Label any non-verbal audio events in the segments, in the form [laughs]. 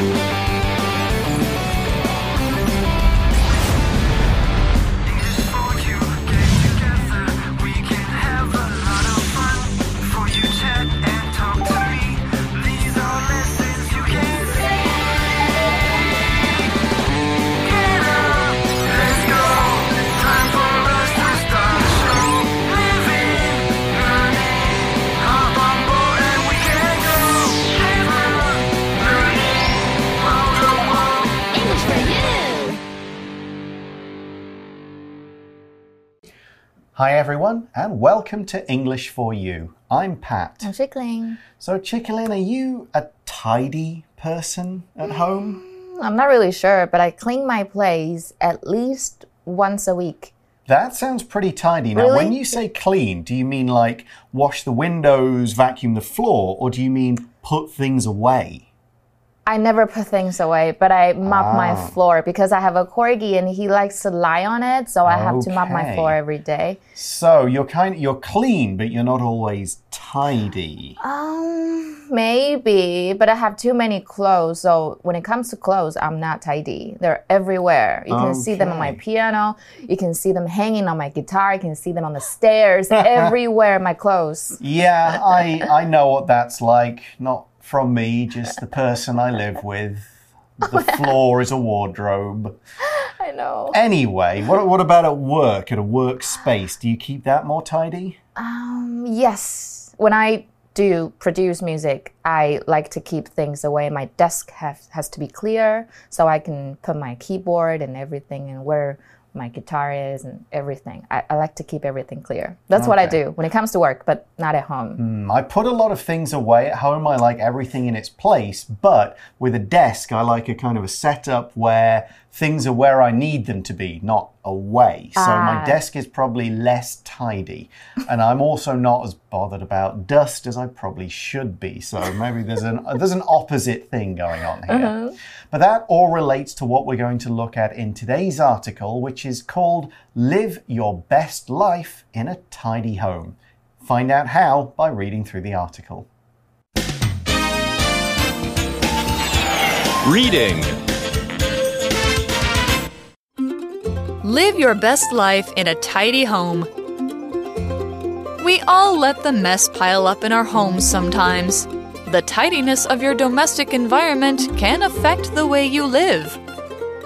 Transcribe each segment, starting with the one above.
English Hi, everyone, and welcome to English for You. I'm Pat. I'm Chickling. So, Chickalin, are you a tidy person at home? Mm, I'm not really sure, but I clean my place at least once a week. That sounds pretty tidy. Now, Really? when you say clean, do you mean like wash the windows, vacuum the floor, or do you mean put things away? I never put things away, but I mop my Ah. floor because I have a corgi and he likes to lie on it, so I have to mop my floor every day. So, you're kind you're clean, but you're not always tidy. Um, maybe, but I have too many clothes, so when it comes to clothes, I'm not tidy. They're everywhere. You can see them on my piano, you can see them hanging on my guitar, you can see them on the stairs, [laughs] everywhere my clothes. Yeah, I I know what that's like. Not from me, just the person I live with. The floor is a wardrobe. [laughs] I know. Anyway, what, what about at work, at a workspace? Do you keep that more tidy? Um, yes. When I do produce music, I like to keep things away. My desk have, has to be clear so I can put my keyboard and everything and where my guitar is and everything. I, I like to keep everything clear. That's what I do when it comes to work, but not at home. Mm, I put a lot of things away at home. I like everything in its place, but with a desk, I like a kind of a setup where things are where I need them to be, not away. So my Ah. desk is probably less tidy, and I'm also not as bothered about dust as I probably should be. So maybe there's an [laughs] there's an opposite thing going on here. Uh-huh. But that all relates to what we're going to look at in today's article, which is called "Live Your Best Life in a Tidy Home." Find out how by reading through the article. Reading. Live your best life in a tidy home. We all let the mess pile up in our homes sometimes. The tidiness of your domestic environment can affect the way you live.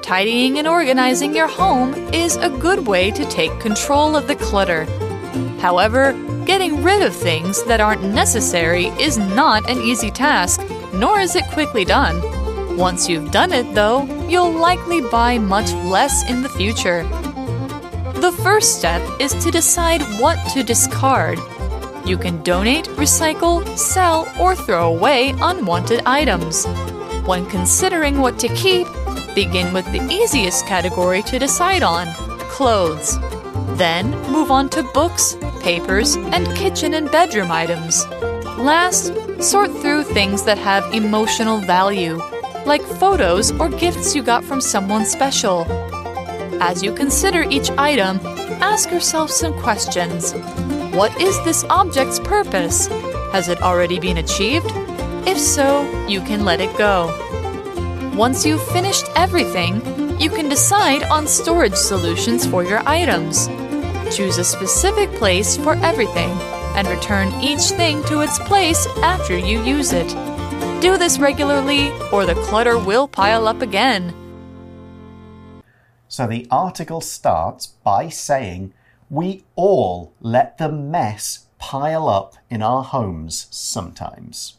Tidying and organizing your home is a good way to take control of the clutter. However, getting rid of things that aren't necessary is not an easy task, nor is it quickly done. Once you've done it, though, you'll likely buy much less in the future. The first step is to decide what to discard. You can donate, recycle, sell, or throw away unwanted items. When considering what to keep, begin with the easiest category to decide on clothes. Then move on to books, papers, and kitchen and bedroom items. Last, sort through things that have emotional value, like photos or gifts you got from someone special. As you consider each item, ask yourself some questions. What is this object's purpose? Has it already been achieved? If so, you can let it go. Once you've finished everything, you can decide on storage solutions for your items. Choose a specific place for everything and return each thing to its place after you use it. Do this regularly, or the clutter will pile up again. So the article starts by saying, We all let the mess pile up in our homes sometimes.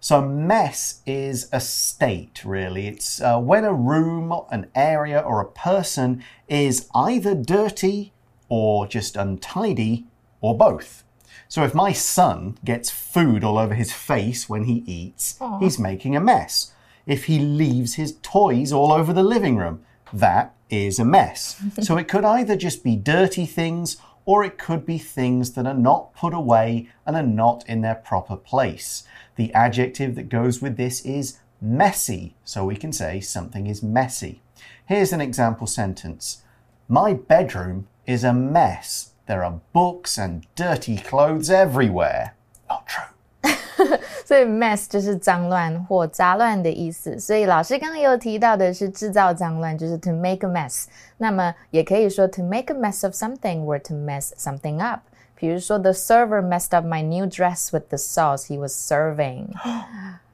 So, mess is a state, really. It's uh, when a room, an area, or a person is either dirty or just untidy, or both. So, if my son gets food all over his face when he eats, he's making a mess. If he leaves his toys all over the living room, that is a mess. [laughs] so, it could either just be dirty things or it could be things that are not put away and are not in their proper place. The adjective that goes with this is messy, so we can say something is messy. Here's an example sentence My bedroom is a mess. There are books and dirty clothes everywhere. Not true. 所以 mess 就是脏乱或杂乱的意思。所以老师刚刚有提到的是制造脏乱，就是 to make a mess。那么也可以说 to make a mess of something or to mess something up。比如说，the server messed up my new dress with the sauce he was serving，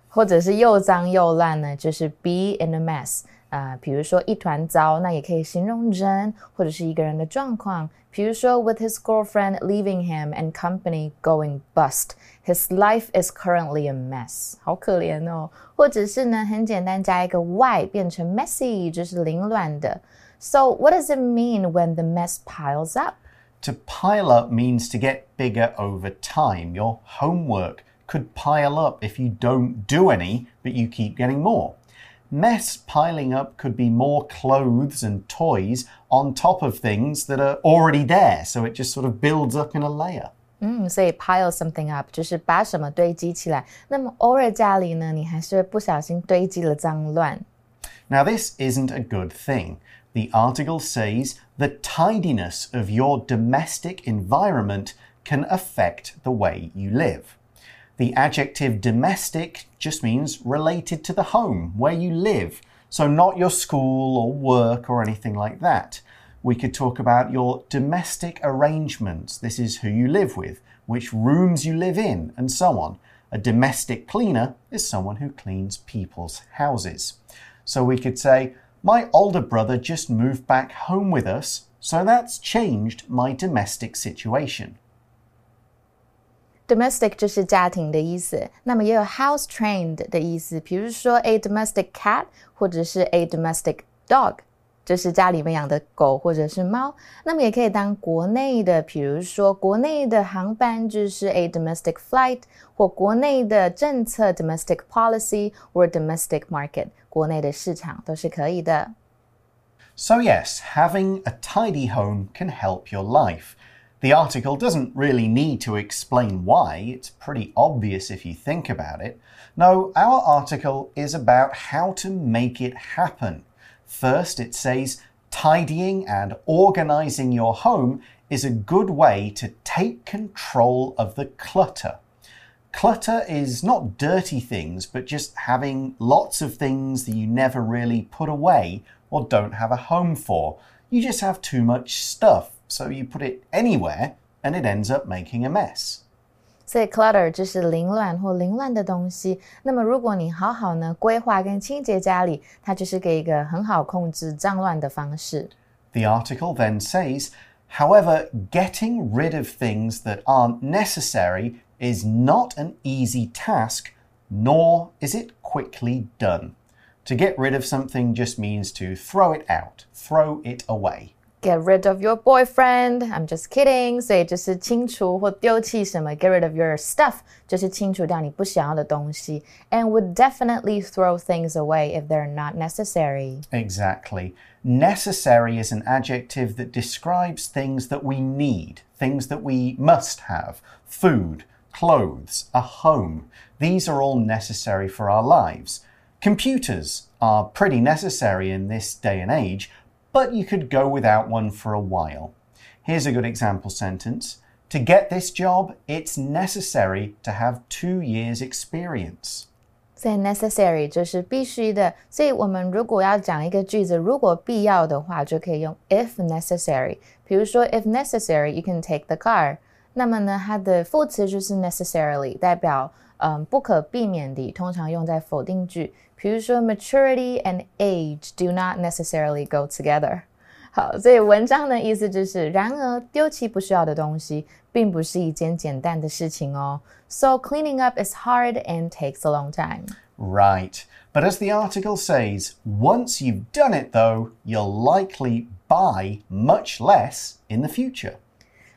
或者是又脏又乱呢，就是 be [gasps] in a mess。 啊、呃，比如说一团糟，那也可以形容人或者是一个人的状况。比如说，with his girlfriend leaving him and company going bust, his life is currently a mess。好可怜哦。或者是呢，很简单，加一个 y 变成 messy，就是凌乱的。So what does it mean when the mess piles up? To pile up means to get bigger over time. Your homework could pile up if you don't do any, but you keep getting more. Mess piling up could be more clothes and toys on top of things that are already there, so it just sort of builds up in a layer. 嗯，所以 pile something up 就是把什么堆积起来。那么偶尔家里呢，你还是会不小心堆积了脏乱。Now this isn't a good thing. The article says the tidiness of your domestic environment can affect the way you live. The adjective domestic just means related to the home, where you live. So, not your school or work or anything like that. We could talk about your domestic arrangements. This is who you live with, which rooms you live in, and so on. A domestic cleaner is someone who cleans people's houses. So, we could say, My older brother just moved back home with us, so that's changed my domestic situation Domestic 就是家庭的意思，那么也有 house trained 的意思，比如说 a domestic cat 或者是 a domestic dog，就是家里面养的狗或者是猫。那么也可以当国内的，比如说国内的航班就是 a domestic flight，或国内的政策 domestic policy 或 domestic market，国内的市场都是可以的。So yes, having a tidy home can help your life. The article doesn't really need to explain why, it's pretty obvious if you think about it. No, our article is about how to make it happen. First, it says tidying and organizing your home is a good way to take control of the clutter. Clutter is not dirty things, but just having lots of things that you never really put away or don't have a home for. You just have too much stuff so you put it anywhere and it ends up making a mess. 所以 clutter 就是凌乱或凌乱的东西。那么如果你好好呢规划跟清洁家里，它就是给一个很好控制脏乱的方式。The article then says, however, getting rid of things that aren't necessary is not an easy task, nor is it quickly done. To get rid of something just means to throw it out, throw it away. Get rid of your boyfriend. I'm just kidding. 所以就是清除或丢弃什么。Get rid of your stuff 就是清除掉你不想要的东西。And would definitely throw things away if they're not necessary. Exactly. Necessary is an adjective that describes things that we need, things that we must have. Food, clothes, a home. These are all necessary for our lives. Computers are pretty necessary in this day and age but you could go without one for a while. Here's a good example sentence. To get this job, it's necessary to have two years' experience. 所以 necessary 就是必须的，所以我们如果要讲一个句子，如果必要的话，就可以用 if necessary。比如说，if necessary, you can take the car。那么呢，它的副词就是 necessarily，代表嗯不可避免地，通常用在否定句。 比如说，maturity and age do not necessarily go together。好，所以文章的意思就是，然而丢弃不需要的东西，并不是一件简单的事情哦。So cleaning up is hard and takes a long time. Right. But as the article says, once you've done it, though, you'll likely buy much less in the future.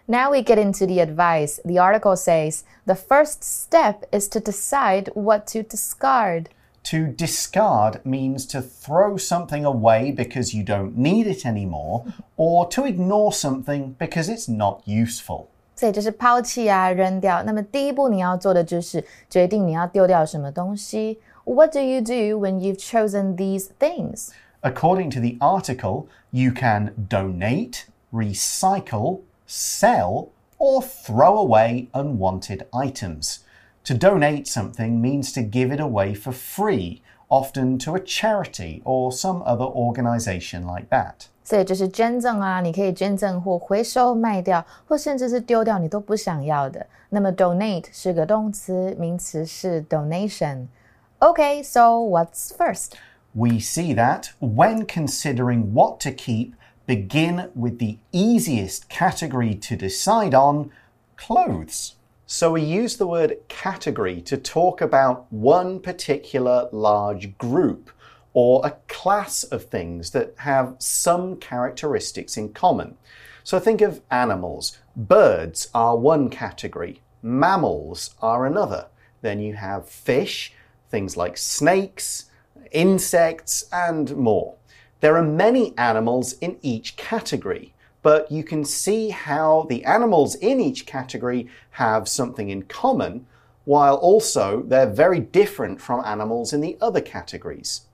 Now we get into the advice. The article says the first step is to decide what to discard. To discard means to throw something away because you don't need it anymore, [laughs] or to ignore something because it's not useful. 所以就是抛弃啊，扔掉。那么第一步你要做的就是决定你要丢掉什么东西。What do you do when you've chosen these things? According to the article, you can donate, recycle, sell, or throw away unwanted items. To donate something means to give it away for free, often to a charity or some other organization like that. 所以就是捐赠啊，你可以捐赠或回收、卖掉，或甚至是丢掉你都不想要的。那么 donate 是个动词，名词是 donation。Okay, so what's first? We see that when considering what to keep, begin with the easiest category to decide on clothes. So we use the word category to talk about one particular large group or a class of things that have some characteristics in common. So think of animals. Birds are one category, mammals are another. Then you have fish, things like snakes, insects, and more. There are many animals in each category but you can see how the animals in each category have something in common, while also they're very different from animals in the other categories.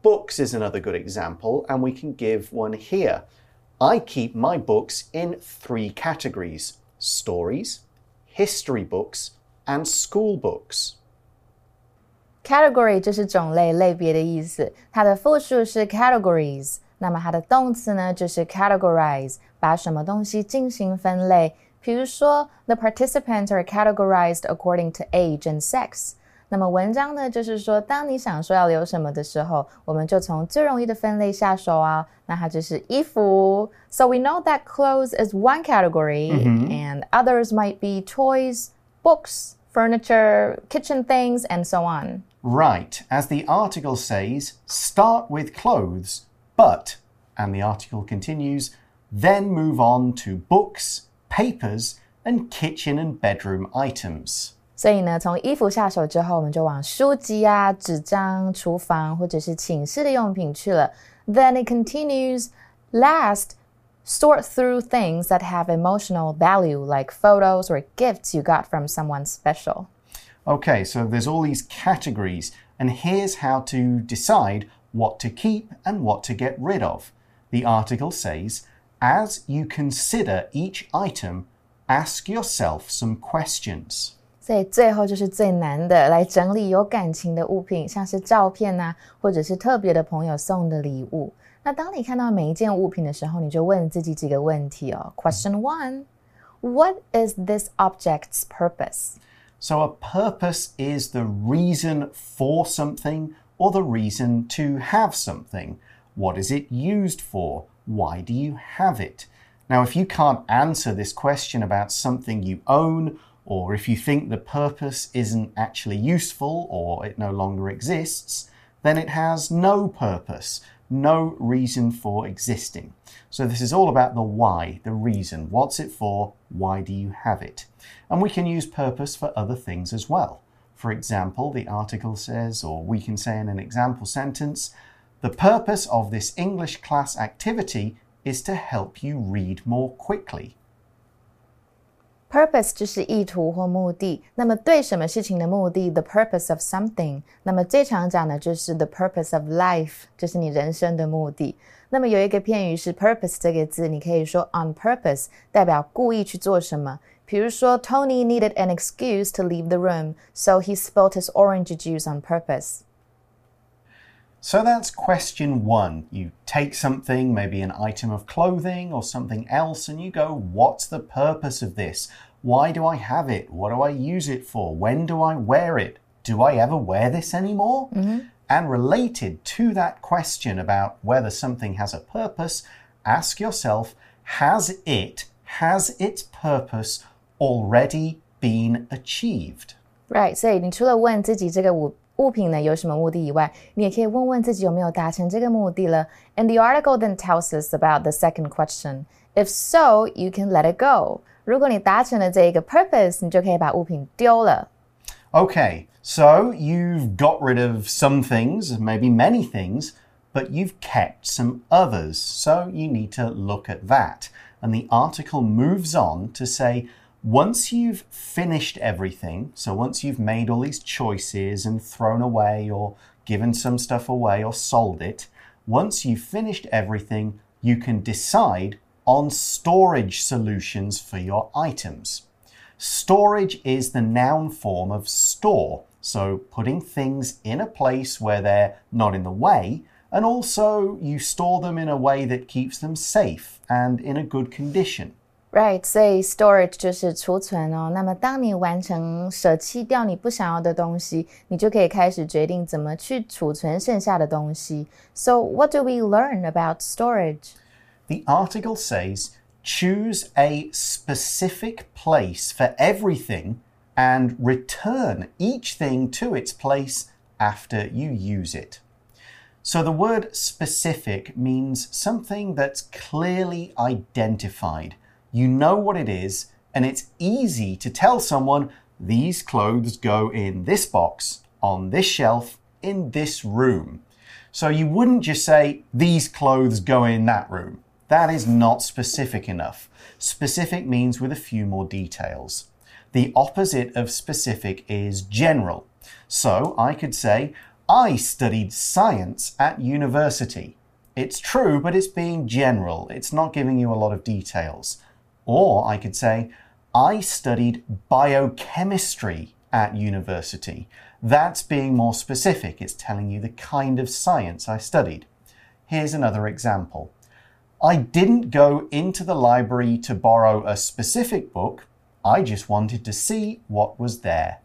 Books is another good example, and we can give one here. I keep my books in three categories stories, history books, and school books Category 就是种类、类别的意思，它的复数是 categories。那么它的动词呢，就是 categorize，把什么东西进行分类。比如说，the participants are categorized according to age and sex。那么文章呢，就是说，当你想说要留什么的时候，我们就从最容易的分类下手啊。那它就是衣服。So we know that clothes is one category, and others might be toys, books, furniture, kitchen things, and so on. Right. As the article says, start with clothes but, and the article continues, then move on to books, papers, and kitchen and bedroom items. 所以呢，从衣服下手之后，我们就往书籍啊、纸张、厨房或者是寝室的用品去了。Then it continues. Last, sort through things that have emotional value, like photos or gifts you got from someone special. Okay, so there's all these categories, and here's how to decide what to keep and what to get rid of. The article says, as you consider each item, ask yourself some questions. 所以最后就是最难的，来整理有感情的物品，像是照片呐、啊，或者是特别的朋友送的礼物。那当你看到每一件物品的时候，你就问自己几个问题哦。Question one: What is this object's purpose? So a purpose is the reason for something or the reason to have something. What is it used for? Why do you have it? Now, if you can't answer this question about something you own, or if you think the purpose isn't actually useful or it no longer exists, then it has no purpose, no reason for existing. So, this is all about the why, the reason. What's it for? Why do you have it? And we can use purpose for other things as well. For example, the article says, or we can say in an example sentence, the purpose of this English class activity is to help you read more quickly Purpose 就是意图或目的。那么对什么事情的目的？The purpose of something。那么最常讲的就是 the purpose of life，就是你人生的目的。那么有一个片语是 purpose 这个字，你可以说 on purpose，代表故意去做什么。比如说，Tony needed an excuse to leave the room, so he spilled his orange juice on purpose. So that's question one. You take something, maybe an item of clothing or something else, and you go, What's the purpose of this? Why do I have it? What do I use it for? When do I wear it? Do I ever wear this anymore? Mm -hmm. And related to that question about whether something has a purpose, ask yourself Has it, has its purpose already been achieved? Right，所以你除了问自己这个物 物品呢有什么目的以外，你也可以问问自己有没有达成这个目的了。And the article then tells us about the second question. If so, you can let it go. 如果你达成了这一个 purpose，你就可以把物品丢了。Okay, so you've got rid of some things, maybe many things, but you've kept some others. So you need to look at that. And the article moves on to say once you've finished everything, so once you've made all these choices and thrown away or given some stuff away or sold it, once you've finished everything, you can decide on storage solutions for your items. Storage is the noun form of store, so putting things in a place where they're not in the way, and also you store them in a way that keeps them safe and in a good condition. Right，所以 storage 就是储存哦。那么当你完成舍弃掉你不想要的东西，你就可以开始决定怎么去储存剩下的东西。So what do we learn about storage? The article says choose a specific place for everything and return each thing to its place after you use it. So the word specific means something that's clearly identified. You know what it is, and it's easy to tell someone these clothes go in this box, on this shelf, in this room. So you wouldn't just say these clothes go in that room. That is not specific enough. Specific means with a few more details. The opposite of specific is general. So I could say, I studied science at university. It's true, but it's being general. It's not giving you a lot of details. Or I could say, I studied biochemistry at university. That's being more specific. It's telling you the kind of science I studied. Here's another example. I didn't go into the library to borrow a specific book. I just wanted to see what was there.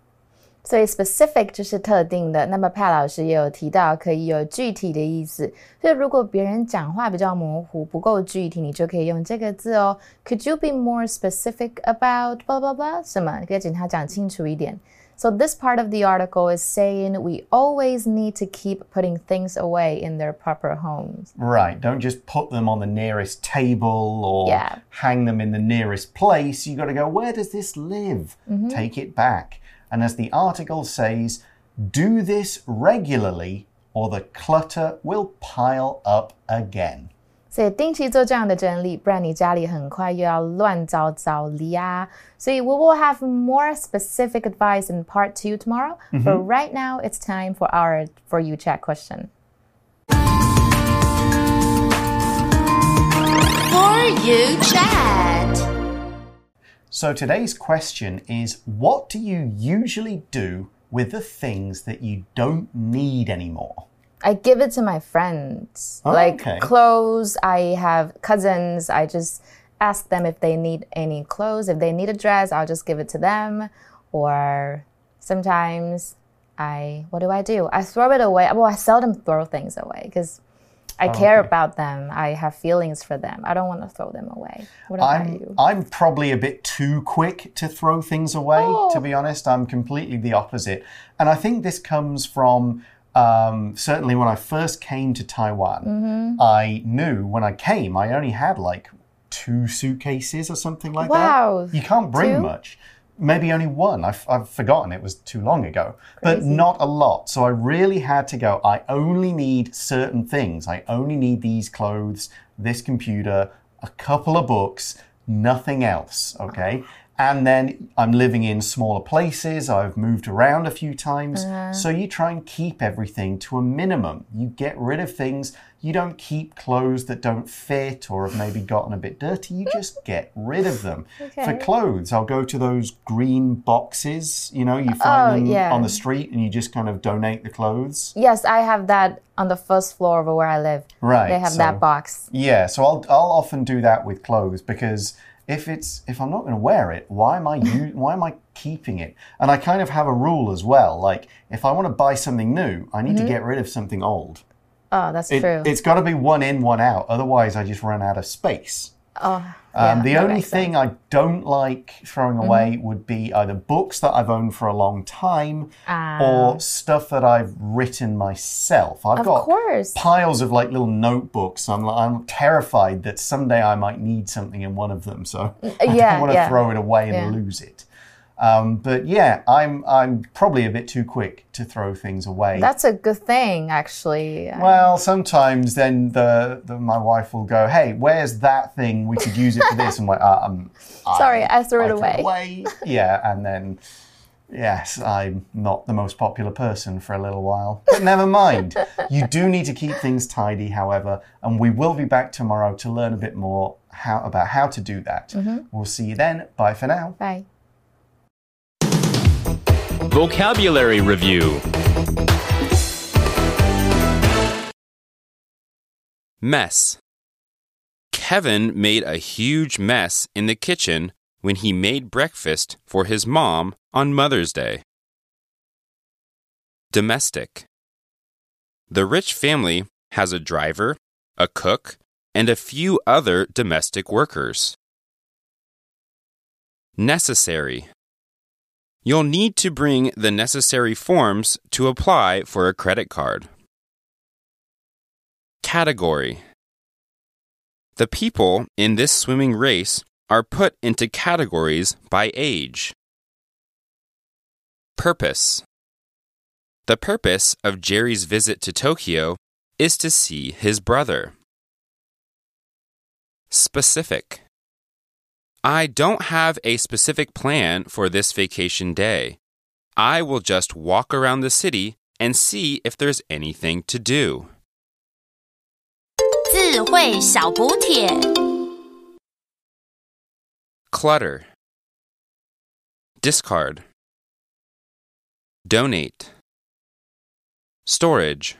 所以 specific 就是特定的。那么帕老师也有提到，可以有具体的意思。所以如果别人讲话比较模糊、不够具体，你就可以用这个字哦。Could you be more specific about blah blah blah？什么？可以请他讲清楚一点。So this part of the article is saying we always need to keep putting things away in their proper homes. Right. Don't just put them on the nearest table or Yeah. hang them in the nearest place. You got to go, where does this live? Take it back. And as the article says, do this regularly or the clutter will pile up again. 所以定期做这样的整理，不然你家里很快又要乱糟糟了呀。所以 we will have more specific advice in part two tomorrow. But right now, it's time for our for you chat question. For you chat. So today's question is what do you usually do with the things that you don't need anymore? I give it to my friends. Oh, like okay. clothes, I have cousins. I just ask them if they need any clothes. If they need a dress, I'll just give it to them. Or sometimes I, what do I do? I throw it away. Well, I seldom throw things away because I care Oh, okay. about them. I have feelings for them. I don't want to throw them away. What about I'm you? I'm probably a bit too quick to throw things away. Oh. To be honest, I'm completely the opposite, and I think this comes from um, certainly when I first came to Taiwan. Mm-hmm. I knew when I came, I only had like two suitcases or something like Wow. that. You can't bring Two? much. Maybe only one. I've, I've forgotten. It was too long ago. But not a lot. So I really had to go. I only need certain things. I only need these clothes, this computer, a couple of books, nothing else. Okay. And then I'm living in smaller places. I've moved around a few times. Uh-huh. So you try and keep everything to a minimum. You get rid of things. You don't keep clothes that don't fit or have maybe gotten a bit dirty. You just [laughs] get rid of them. For clothes, I'll go to those green boxes. You know, you find Oh, them yeah. on the street and you just kind of donate the clothes. yes, I have that on the first floor of where I live. Right. They have so- that box. Yeah, so I'll I'll often do that with clothes because if it's if I'm not going to wear it, why am I why am I keeping it? And I kind of have a rule as well. Like if I want to buy something new, I need to mm-hmm. get rid of something old. Oh, that's It, true. It's got to be one in, one out. Otherwise, I just run out of space. Oh, Um, the only thing sense. Mm-hmm. I don't like throwing away would be either books that I've owned for a long time or stuff that I've written myself. I've Ah. Of got course. piles of like little notebooks. I'm I'm terrified that someday I might need something in one of them, so [laughs] I yeah, don't want to yeah. throw it away and Yeah. lose it. Um, but yeah, I'm I'm probably a bit too quick to throw things away. That's a good thing, actually. Well, sometimes then the, the my wife will go, "Hey, where's that thing? We could use it for this." And I'm like, uh, um, Sorry, I threw it away. away. yeah, and then yes, I'm not the most popular person for a little while, but never mind. you do need to keep things tidy, however, and we will be back tomorrow to learn a bit more how about how to do that. Mm-hmm. We'll see you then. Bye for now. Bye. Vocabulary review. Mess. Kevin made a huge mess in the kitchen when he made breakfast for his mom on Mother's Day. Domestic. The rich family has a driver, a cook, and a few other domestic workers. Necessary. You'll need to bring the necessary forms to apply for a credit card. Category The people in this swimming race are put into categories by age. Purpose The purpose of Jerry's visit to Tokyo is to see his brother. Specific I don't have a specific plan for this vacation day. I will just walk around the city and see if there's anything to do. 智慧小补帖。 Clutter. Discard. Donate. Storage.